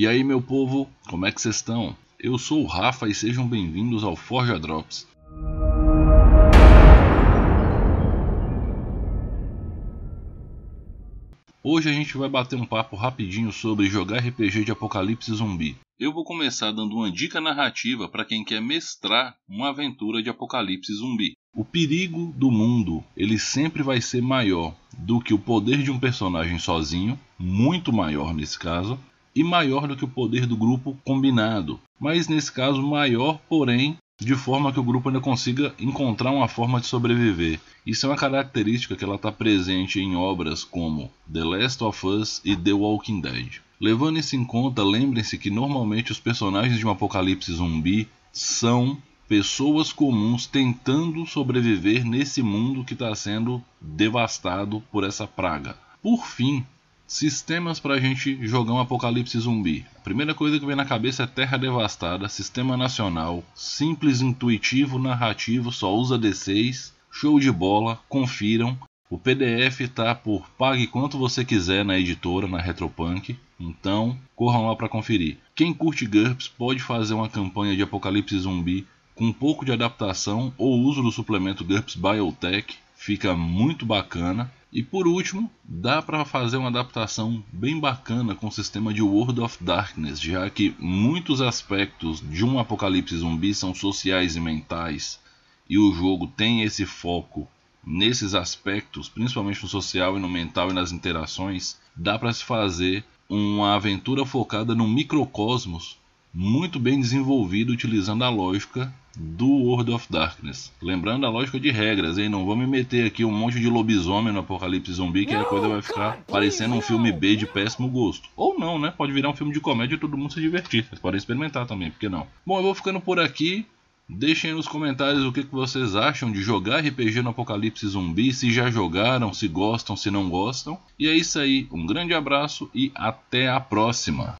E aí, meu povo, como é que vocês estão? Eu sou o Rafa e sejam bem-vindos ao Forja Drops. Hoje a gente vai bater um papo rapidinho sobre jogar RPG de apocalipse zumbi. Eu vou começar dando uma dica narrativa para quem quer mestrar uma aventura de apocalipse zumbi. O perigo do mundo, ele sempre vai ser maior do que o poder de um personagem sozinho, muito maior nesse caso, e maior do que o poder do grupo combinado, mas nesse caso maior, porém de forma que o grupo ainda consiga encontrar uma forma de sobreviver. Isso é uma característica que ela está presente em obras como The Last of Us e The Walking Dead. Levando isso em conta, lembrem-se que normalmente os personagens de um apocalipse zumbi são pessoas comuns tentando sobreviver nesse mundo que está sendo devastado por essa praga. Por fim, Sistemas para a gente jogar um apocalipse zumbi. A primeira coisa que vem na cabeça é Terra Devastada, sistema nacional, simples, intuitivo, narrativo, só usa D6, show de bola, confiram. O PDF tá por pague quanto você quiser na editora, na Retropunk, então corram lá para conferir. Quem curte GURPS pode fazer uma campanha de apocalipse zumbi com um pouco de adaptação ou uso do suplemento GURPS Biotech, fica muito bacana. E por último, dá para fazer uma adaptação bem bacana com o sistema de World of Darkness, já que muitos aspectos de um apocalipse zumbi são sociais e mentais, e o jogo tem esse foco nesses aspectos, principalmente no social e no mental e nas interações, dá para se fazer uma aventura focada no microcosmos muito bem desenvolvido utilizando a lógica do World of Darkness. Lembrando a lógica de regras, hein? Não vou me meter aqui um monte de lobisomem no apocalipse zumbi que a coisa vai ficar parecendo um filme B de péssimo gosto. Ou não, né? Pode virar um filme de comédia e todo mundo se divertir. Vocês podem experimentar também, por que não? Bom, eu vou ficando por aqui. Deixem nos comentários o que vocês acham de jogar RPG no Apocalipse Zumbi, se já jogaram, se gostam, se não gostam. E é isso aí, um grande abraço e até a próxima!